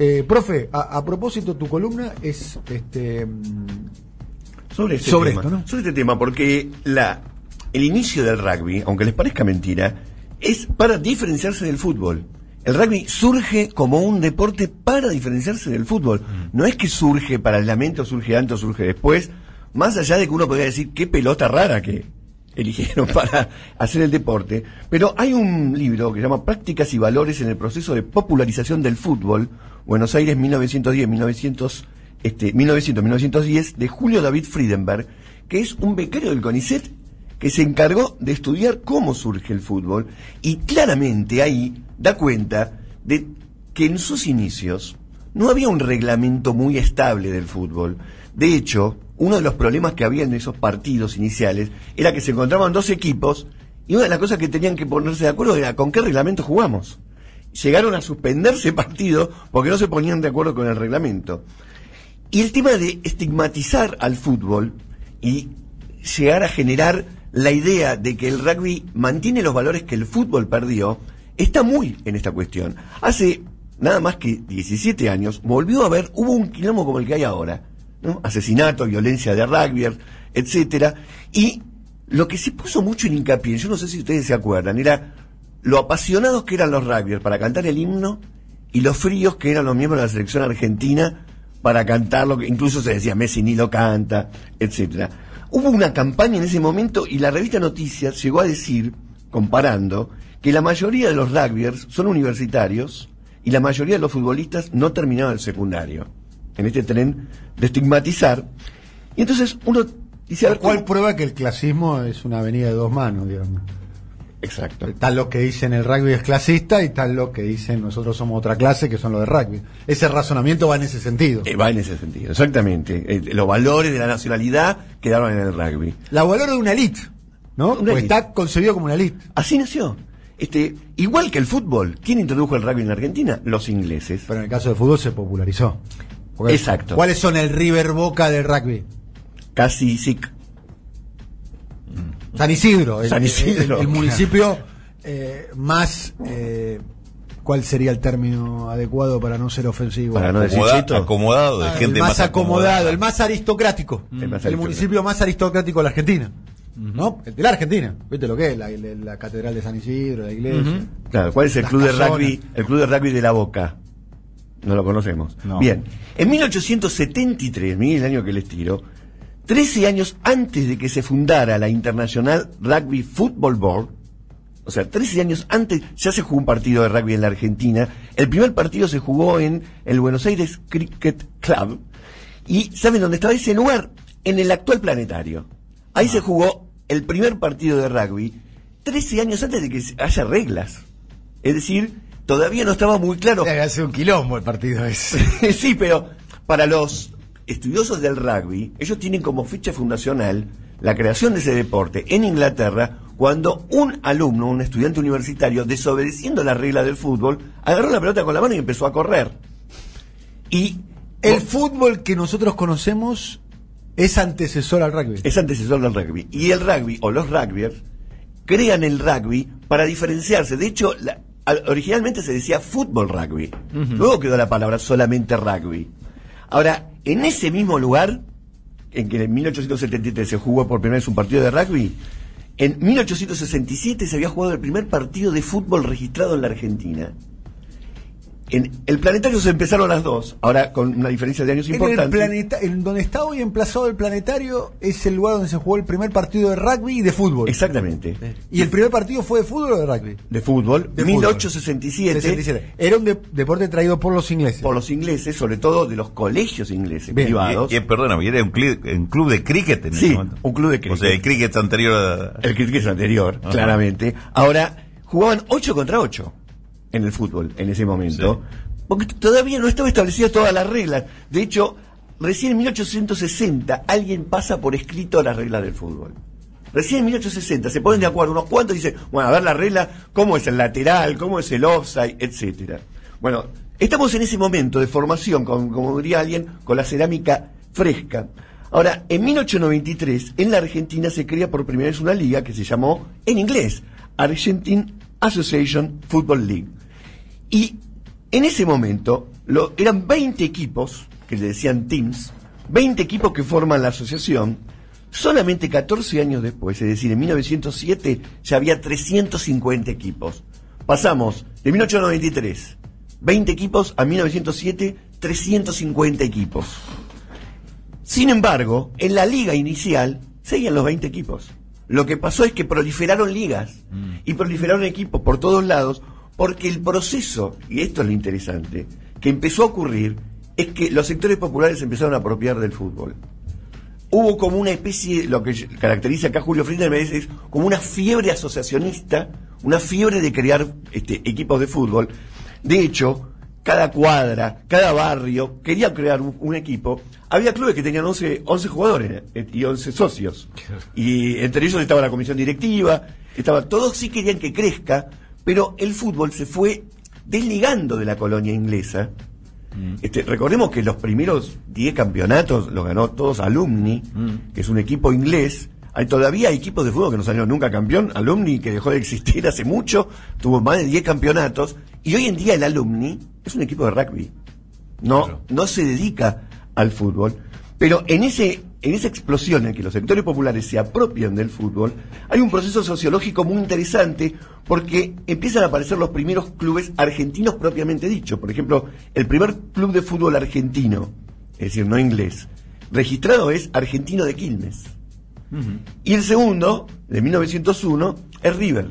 Eh, profe, a, a propósito, tu columna es este mm, Sobre este Sobre tema. esto, ¿no? Sobre este tema, porque la, el inicio del rugby, aunque les parezca mentira, es para diferenciarse del fútbol. El rugby surge como un deporte para diferenciarse del fútbol. No es que surge para el lamento, surge antes o surge después. Más allá de que uno podría decir qué pelota rara que eligieron para hacer el deporte. Pero hay un libro que se llama Prácticas y Valores en el proceso de popularización del fútbol, Buenos Aires 1910-1900 este, 1900-1910 de Julio David Friedenberg, que es un becario del CONICET que se encargó de estudiar cómo surge el fútbol y claramente ahí da cuenta de que en sus inicios no había un reglamento muy estable del fútbol. De hecho, uno de los problemas que había en esos partidos iniciales era que se encontraban dos equipos y una de las cosas que tenían que ponerse de acuerdo era con qué reglamento jugamos. Llegaron a suspenderse partidos porque no se ponían de acuerdo con el reglamento. Y el tema de estigmatizar al fútbol y llegar a generar la idea de que el rugby mantiene los valores que el fútbol perdió, está muy en esta cuestión. Hace nada más que 17 años volvió a haber, hubo un quilombo como el que hay ahora, Asesinato, violencia de rugby, etcétera, y lo que se puso mucho en hincapié, yo no sé si ustedes se acuerdan, era lo apasionados que eran los rugbyers para cantar el himno y los fríos que eran los miembros de la selección argentina para cantarlo, que incluso se decía Messi ni lo canta, etcétera. Hubo una campaña en ese momento y la revista Noticias llegó a decir, comparando, que la mayoría de los rugbyers son universitarios y la mayoría de los futbolistas no terminaron el secundario. En este tren de estigmatizar. Y entonces uno dice, Lo cual prueba que el clasismo es una avenida de dos manos, digamos. Exacto. Tal lo que dicen el rugby es clasista y tal lo que dicen nosotros somos otra clase que son los de rugby. Ese razonamiento va en ese sentido. Eh, va en ese sentido, exactamente. Eh, los valores de la nacionalidad quedaron en el rugby. La valor de una elite, ¿no? Una elite. está concebido como una elite. Así nació. Este, igual que el fútbol, ¿quién introdujo el rugby en la Argentina? Los ingleses. Pero en el caso del fútbol se popularizó. Porque- Exacto. ¿Cuáles son el River Boca del rugby? Casi sic. San Isidro. el- San Isidro. El, el municipio eh, más... eh, ¿Cuál sería el término adecuado para no ser ofensivo? Para no decir acomodado, de Ah, gente el más, acomodado, el más aristocrático. El El, más aristocrático. municipio más aristocrático de la Argentina. ¿No? El de la Argentina. ¿Viste lo que es? La, la- la catedral de San Isidro, la iglesia. Claro, ¿cuál es el club de rugby? El club de rugby de la Boca. No lo conocemos. No. Bien. En 1873, miren el año que les tiro, 13 años antes de que se fundara la International Rugby Football Board, o sea, 13 años antes ya se jugó un partido de rugby en la Argentina. El primer partido se jugó en el Buenos Aires Cricket Club. ¿Y saben dónde estaba ese lugar? En el actual planetario. Ahí se jugó el primer partido de rugby 13 años antes de que haya reglas. Es decir, todavía no estaba muy claro. Hace un quilombo el partido ese. sí, pero para los estudiosos del rugby, ellos tienen como fecha fundacional la creación de ese deporte en Inglaterra cuando un alumno, un estudiante universitario, desobedeciendo la regla del fútbol, agarró la pelota con la mano y empezó a correr. Y El fútbol que nosotros conocemos es antecesor al rugby. es antecesor del rugby. Y el rugby, o los rugbyers, crean el rugby para diferenciarse. De hecho, la- originalmente se decía fútbol rugby. Luego quedó la palabra solamente rugby. Ahora, en ese mismo lugar, en que en 1873 se jugó por primera vez un partido de rugby, en 1867 se había jugado el primer partido de fútbol registrado en la Argentina. En el planetario se empezaron las dos, ahora con una diferencia de años En el importante. planeta, en donde está hoy emplazado el planetario es el lugar donde se jugó el primer partido de rugby y de fútbol. Exactamente. ¿Y el primer partido fue de fútbol o de rugby? De fútbol, De 1867, 67. Era un de- deporte traído por los ingleses. por los ingleses, sobre todo de los colegios ingleses Bien, privados. Y, y, perdóname, era un, cli- un club de cricket en Sí, ese momento. un club de O cricket. sea, el cricket anterior a... El cricket anterior, Ajá. claramente. Ahora, jugaban 8 contra 8 en el fútbol en ese momento, porque todavía no estaba establecida todas las reglas. De hecho, recién en 1860 alguien pasa por escrito las reglas del fútbol. Recién en 1860 se ponen de acuerdo unos cuantos y dicen, bueno, a ver la regla, cómo es el lateral, cómo es el offside, etcétera. Bueno, estamos en ese momento de formación, con- como diría alguien, con la cerámica fresca. Ahora, en 1893, en la Argentina se crea por primera vez una liga que se llamó, en inglés, Argentine Association Football League. Y en ese momento, lo, eran 20 equipos, que le decían teams, 20 equipos que forman la asociación. Solamente 14 años después, es decir, en 1907 ya había 350 equipos. Pasamos de 1893, 20 equipos, a 1907, 350 equipos. Sin embargo, en la liga inicial seguían los 20 equipos. Lo que pasó es que proliferaron ligas y proliferaron equipos por todos lados porque el proceso, y esto es lo interesante, que empezó a ocurrir es que los sectores populares empezaron a apropiar del fútbol. Hubo como una especie, lo que caracteriza acá Julio Friedman es como una fiebre asociacionista, una fiebre de crear este, equipos de fútbol. De hecho, cada cuadra, cada barrio quería crear un, un equipo. Había clubes que tenían 11, 11 jugadores eh, y 11 socios. Y entre ellos estaba la comisión directiva, estaba, todos sí querían que crezca, pero el fútbol se fue desligando de la colonia inglesa. Este, recordemos que los primeros 10 campeonatos los ganó todos Alumni, que es un equipo inglés. Hay todavía equipos de fútbol que no salieron nunca campeón. Alumni, que dejó de existir hace mucho, tuvo más de 10 campeonatos. Y hoy en día el Alumni es un equipo de rugby. No, Claro. no se dedica al fútbol. Pero en ese en esa explosión en que los sectores populares se apropian del fútbol, hay un proceso sociológico muy interesante porque empiezan a aparecer los primeros clubes argentinos propiamente dicho. Por ejemplo, el primer club de fútbol argentino, es decir, no inglés, registrado es Argentino de Quilmes. Y el segundo, de 1901, es River.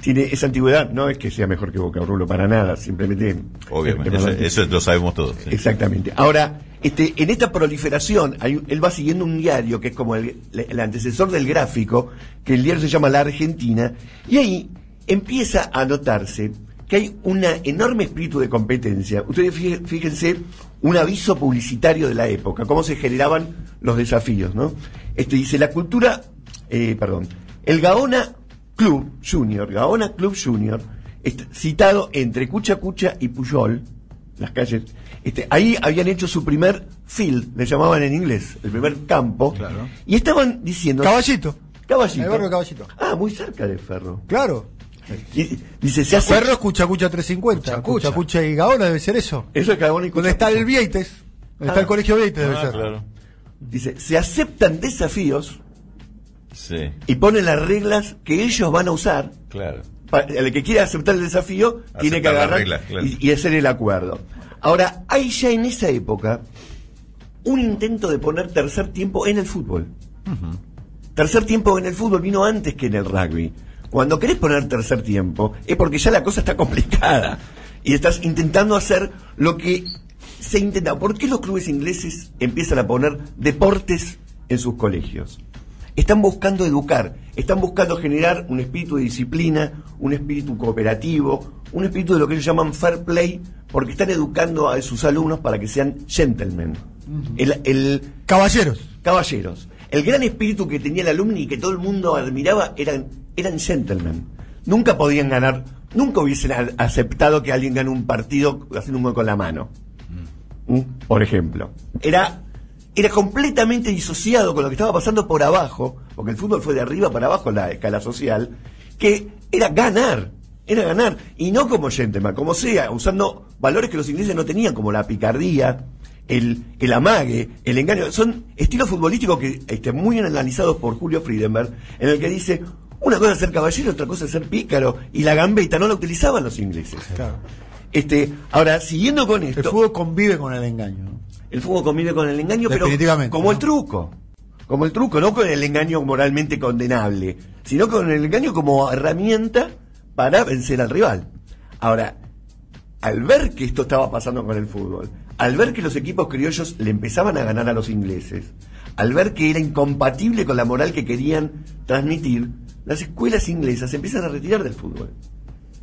Tiene esa antigüedad, no es que sea mejor que Boca Rulo para nada, simplemente... Obviamente, es- eso, es- eso lo sabemos todos. sí. Exactamente. Ahora, este, en esta proliferación, él va siguiendo un diario que es como el, antecesor del gráfico, que el diario se llama La Argentina, y ahí empieza a notarse que hay un enorme espíritu de competencia. Ustedes fí- fíjense un aviso publicitario de la época, cómo se generaban los desafíos, ¿no? Este dice, la cultura, eh, perdón, el Gaona Club Junior, Gaona Club Junior, citado entre Cucha Cucha y Puyol, las calles, este, ahí habían hecho su primer field, le llamaban en inglés, el primer campo, Claro. y estaban diciendo... Caballito. Caballito. El barrio Caballito. Ah, muy cerca del ferro. Claro. Y- dice, se hace... Ferro es Cuchacucha 350. Cuchacucha. Cuchacucha y Gaona debe ser eso. Eso es Gaona y Donde Cucha está el Cucha. Vieites. Donde está Ah. el colegio Vieites debe Ah, ser. claro. Dice, se aceptan desafíos Sí, y ponen las reglas que ellos van a usar claro. Pa- el que quiera aceptar el desafío tiene que agarrar reglas, claro. y, y hacer el acuerdo. Ahora, hay ya en esa época un intento de poner tercer tiempo en el fútbol. Tercer tiempo en el fútbol vino antes que en el rugby. Cuando querés poner tercer tiempo es porque ya la cosa está complicada y estás intentando hacer lo que se intenta. ¿Por qué los clubes ingleses empiezan a poner deportes en sus colegios? Están buscando educar, están buscando generar un espíritu de disciplina, un espíritu cooperativo, un espíritu de lo que ellos llaman fair play, porque están educando a sus alumnos para que sean gentlemen. el, el, Caballeros. caballeros. El gran espíritu que tenía el alumni y que todo el mundo admiraba eran, eran gentlemen. Nunca podían ganar, nunca hubiesen aceptado que alguien gane un partido haciendo un gol con la mano. ¿Mm? Por ejemplo. Era, era completamente disociado con lo que estaba pasando por abajo, porque el fútbol fue de arriba para abajo en la escala social, que era ganar. Era ganar. Y no como gentleman, como sea, usando valores que los ingleses no tenían, como la picardía, el, el amague, el engaño. Son estilos futbolísticos que este, muy bien analizados por Julio Friedenberg, en el que dice, una cosa es ser caballero, otra cosa es ser pícaro, y la gambeta no la utilizaban los ingleses. Claro. Este, ahora, siguiendo con esto, El fútbol convive con el engaño. El fútbol convive con el engaño, pero como ¿no? el truco. Como el truco, no con el engaño moralmente condenable, sino con el engaño como herramienta para vencer al rival. Ahora, al ver que esto estaba pasando con el fútbol, al ver que los equipos criollos le empezaban a ganar a los ingleses, al ver que era incompatible con la moral que querían transmitir, las escuelas inglesas se empiezan a retirar del fútbol.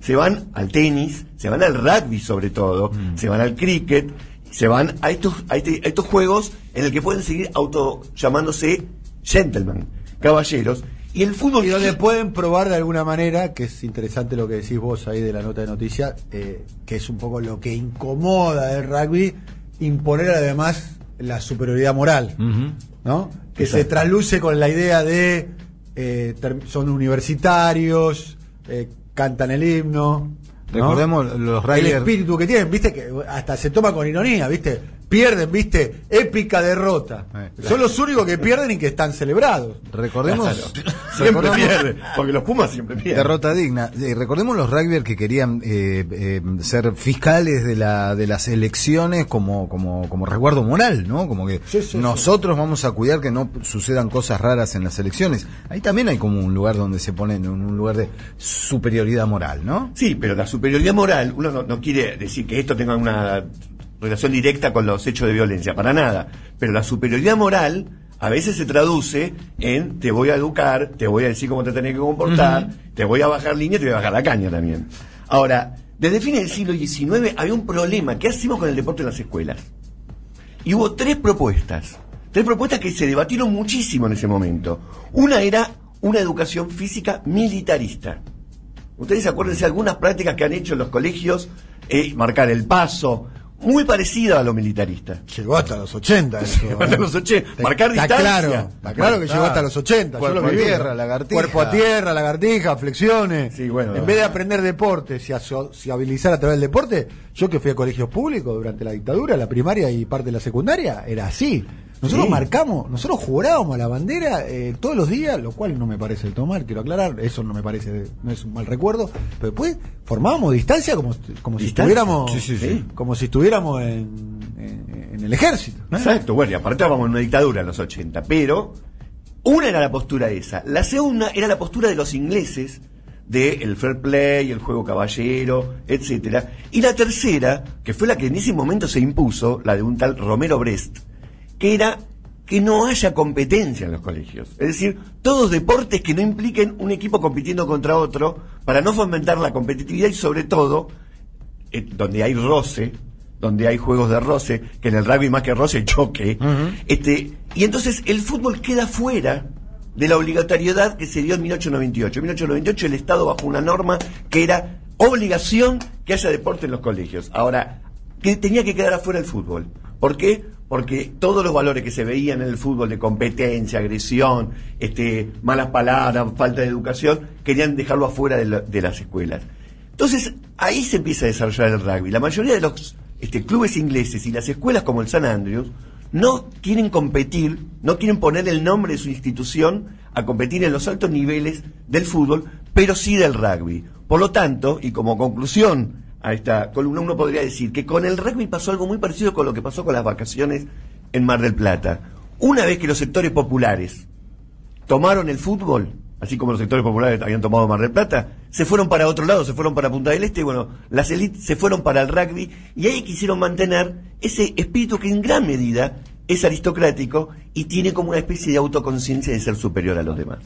Se van al tenis, se van al rugby sobre todo, se van al cricket, se van a estos, a, este- a estos juegos en el que pueden seguir auto llamándose gentlemen, caballeros, y el fútbol Y donde pueden probar de alguna manera, que es interesante lo que decís vos ahí de la nota de noticias, eh, que es un poco lo que incomoda del rugby, imponer además la superioridad moral, ¿no? Que se trasluce con la idea de eh, son universitarios, eh, cantan el himno, ¿no? Recordemos los El Riders. espíritu que tienen, viste, que hasta se toma con ironía, viste. Pierden, viste, épica derrota. Eh, Son los únicos que pierden y que están celebrados. Recordemos. Siempre recordemos- pierde, porque los Pumas siempre pierden. Derrota digna. Eh, recordemos los rugbyers que querían eh, eh, ser fiscales de, la, de las elecciones como, como, como resguardo moral, ¿no? Como que Sí, sí, nosotros vamos a cuidar que no sucedan cosas raras en las elecciones. Ahí también hay como un lugar donde se ponen en un lugar de superioridad moral, ¿no? Sí, pero la superioridad moral, uno no, no quiere decir que esto tenga una relación directa con los hechos de violencia, para nada. Pero la superioridad moral a veces se traduce en te voy a educar, te voy a decir cómo te tenés que comportar, te voy a bajar línea y te voy a bajar la caña también. Ahora, desde fines del siglo XIX había un problema. ¿Qué hacemos con el deporte en las escuelas? Y hubo tres propuestas. Tres propuestas que se debatieron muchísimo en ese momento. Una era una educación física militarista. Ustedes acuérdense de algunas prácticas que han hecho en los colegios, eh, marcar el paso, muy parecida a lo militarista. Llegó hasta los 80 eso. Llegó hasta ¿eh? los 80. Está- Marcar está distancia. claro, está claro que llegó hasta los 80. yo Cuerpo lo a tierra, lagartija. Cuerpo a tierra, lagartija, flexiones. Sí, bueno. en vez de aprender deportes y a sociabilizar a través del deporte, yo que fui a colegios públicos durante la dictadura, la primaria y parte de la secundaria, era así. Nosotros Sí. marcamos, nosotros jurábamos a la bandera eh, todos los días, lo cual no me parece el tomar, quiero aclarar, eso no me parece, no es un mal recuerdo, pero después formábamos distancia como, como si estuviéramos, Sí, sí, sí. como si estuviéramos en, en- en el ejército. ¿no? Exacto, bueno, y aparte estábamos en una dictadura en los 80, pero una era la postura esa. La segunda era la postura de los ingleses del el fair play, el juego caballero, etcétera. Y la tercera, que fue la que en ese momento se impuso, la de un tal Romero Brest, que era que no haya competencia en los colegios. Es decir, todos deportes que no impliquen un equipo compitiendo contra otro para no fomentar la competitividad y sobre todo eh, donde hay roce, donde hay juegos de roce, que en el rugby más que roce, choque. este, y entonces el fútbol queda fuera de la obligatoriedad que se dio en 1898. En 1898 el Estado bajó una norma que era obligación que haya deporte en los colegios. Ahora, que tenía que quedar afuera el fútbol. ¿Por qué? Porque todos los valores que se veían en el fútbol de competencia, agresión, este, malas palabras, falta de educación, querían dejarlo afuera de, de las escuelas. Entonces, ahí se empieza a desarrollar el rugby. La mayoría de los este, clubes ingleses y las escuelas como el San Andrews no quieren competir, no quieren poner el nombre de su institución a competir en los altos niveles del fútbol, pero sí del rugby. Por lo tanto, y como conclusión a esta columna, uno podría decir que con el rugby pasó algo muy parecido con lo que pasó con las vacaciones en Mar del Plata. Una vez que los sectores populares tomaron el fútbol, así como los sectores populares habían tomado Mar del Plata, se fueron para otro lado, se fueron para Punta del Este, y bueno, las élites se fueron para el rugby y ahí quisieron mantener ese espíritu que en gran medida es aristocrático y tiene como una especie de autoconciencia de ser superior a los demás.